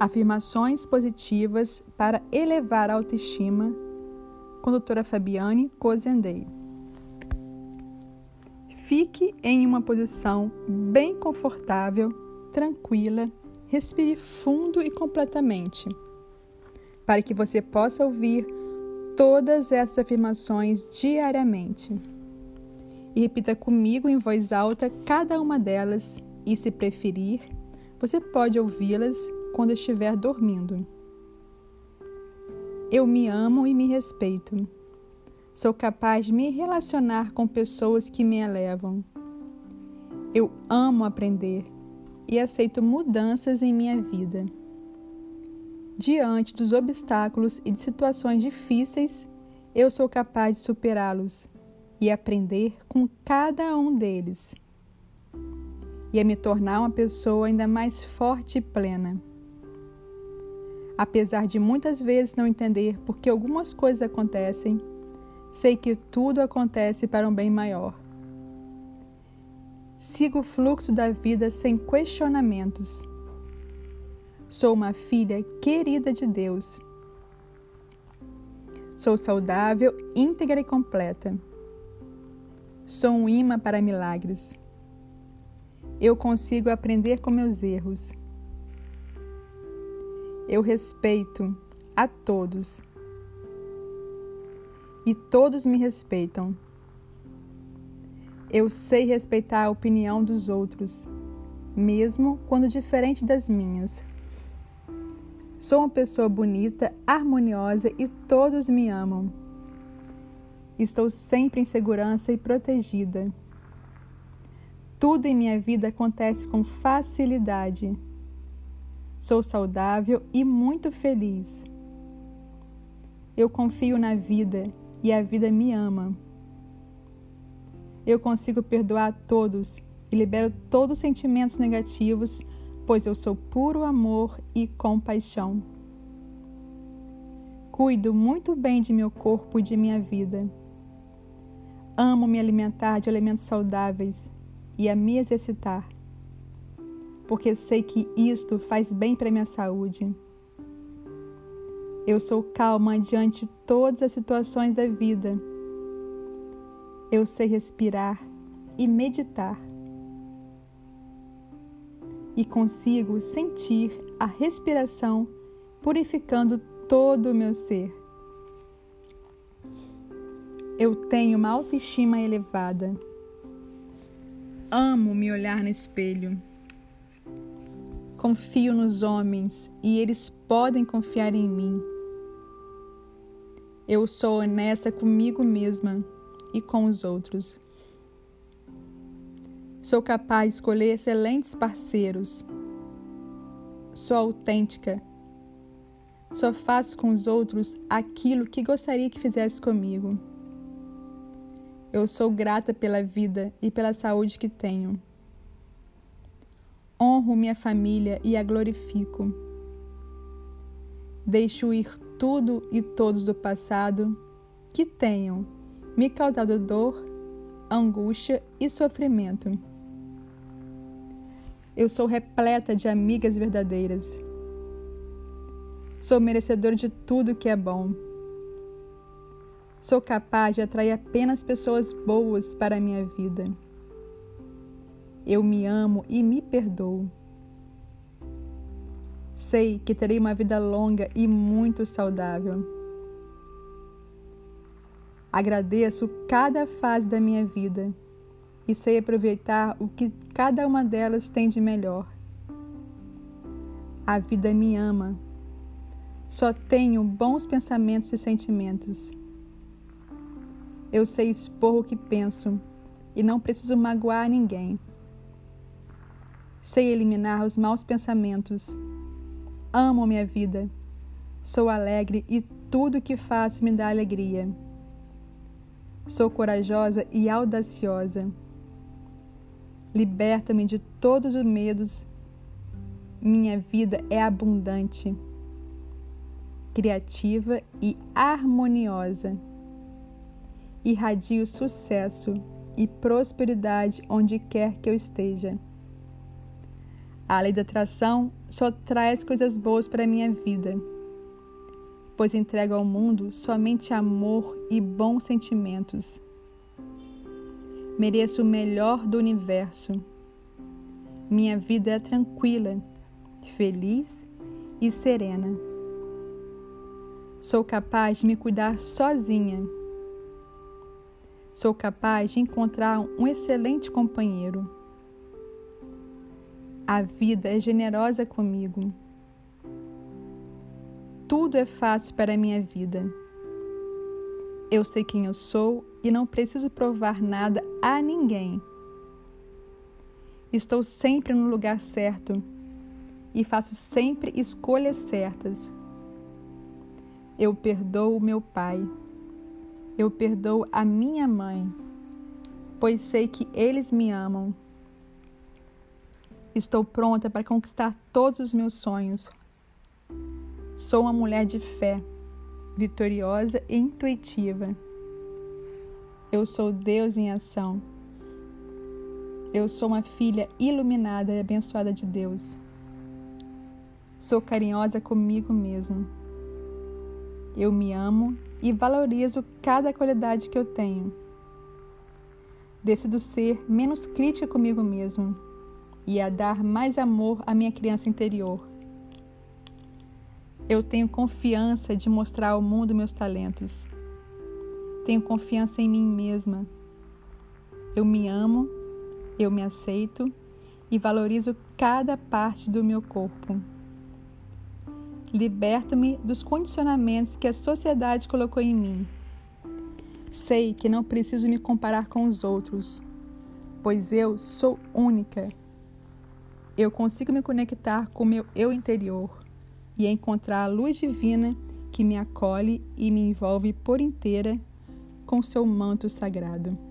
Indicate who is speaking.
Speaker 1: Afirmações positivas para elevar a autoestima, com a doutora Fabiane Cozendei. Fique em uma posição bem confortável, tranquila, respire fundo e completamente, para que você possa ouvir todas essas afirmações diariamente. E repita comigo em voz alta cada uma delas, e se preferir, você pode ouvi-las quando estiver dormindo. Eu me amo e me respeito. Sou capaz de me relacionar com pessoas que me elevam. Eu amo aprender e aceito mudanças em minha vida. Diante dos obstáculos e de situações difíceis, eu sou capaz de superá-los e aprender com cada um deles. E a me tornar uma pessoa ainda mais forte e plena Apesar de muitas vezes não entender por que algumas coisas acontecem, sei que tudo acontece para um bem maior. Sigo o fluxo da vida sem questionamentos. Sou uma filha querida de Deus. Sou saudável, íntegra e completa. Sou um imã para milagres. Eu consigo aprender com meus erros eu respeito a todos e todos me respeitam. Eu sei respeitar a opinião dos outros, mesmo quando diferente das minhas. Sou uma pessoa bonita, harmoniosa e todos me amam. Estou sempre em segurança e protegida. Tudo em minha vida acontece com facilidade. Sou saudável e muito feliz. Eu confio na vida e a vida me ama. Eu consigo perdoar todos e libero todos os sentimentos negativos, pois eu sou puro amor e compaixão. Cuido muito bem de meu corpo e de minha vida. Amo me alimentar de alimentos saudáveis e a me exercitar porque sei que isto faz bem para minha saúde. Eu sou calma diante de todas as situações da vida. Eu sei respirar e meditar. E consigo sentir a respiração purificando todo o meu ser. Eu tenho uma autoestima elevada. Amo me olhar no espelho. Confio nos homens e eles podem confiar em mim. Eu sou honesta comigo mesma e com os outros. Sou capaz de escolher excelentes parceiros. Sou autêntica. Só faço com os outros aquilo que gostaria que fizesse comigo. Eu sou grata pela vida e pela saúde que tenho honro minha família e a glorifico. Deixo ir tudo e todos do passado que tenham me causado dor, angústia e sofrimento. Eu sou repleta de amigas verdadeiras. Sou merecedor de tudo que é bom. Sou capaz de atrair apenas pessoas boas para a minha vida. Eu me amo e me perdoo. Sei que terei uma vida longa e muito saudável. Agradeço cada fase da minha vida e sei aproveitar o que cada uma delas tem de melhor. A vida me ama. Só tenho bons pensamentos e sentimentos. Eu sei expor o que penso e não preciso magoar ninguém. Sei eliminar os maus pensamentos. Amo minha vida. Sou alegre e tudo que faço me dá alegria. Sou corajosa e audaciosa. Liberta-me de todos os medos. Minha vida é abundante, criativa e harmoniosa. Irradio sucesso e prosperidade onde quer que eu esteja. A lei da atração só traz coisas boas para a minha vida, pois entrego ao mundo somente amor e bons sentimentos. Mereço o melhor do universo. Minha vida é tranquila, feliz e serena. Sou capaz de me cuidar sozinha. Sou capaz de encontrar um excelente companheiro a vida é generosa comigo. Tudo é fácil para a minha vida. Eu sei quem eu sou e não preciso provar nada a ninguém. Estou sempre no lugar certo e faço sempre escolhas certas. Eu perdoo meu pai. Eu perdoo a minha mãe, pois sei que eles me amam. Estou pronta para conquistar todos os meus sonhos. Sou uma mulher de fé, vitoriosa e intuitiva. Eu sou Deus em ação. Eu sou uma filha iluminada e abençoada de Deus. Sou carinhosa comigo mesmo. Eu me amo e valorizo cada qualidade que eu tenho. Decido ser menos crítica comigo mesmo e a dar mais amor à minha criança interior. Eu tenho confiança de mostrar ao mundo meus talentos. Tenho confiança em mim mesma. Eu me amo, eu me aceito e valorizo cada parte do meu corpo. Liberto-me dos condicionamentos que a sociedade colocou em mim. Sei que não preciso me comparar com os outros, pois eu sou única eu consigo me conectar com meu eu interior e encontrar a luz divina que me acolhe e me envolve por inteira com seu manto sagrado.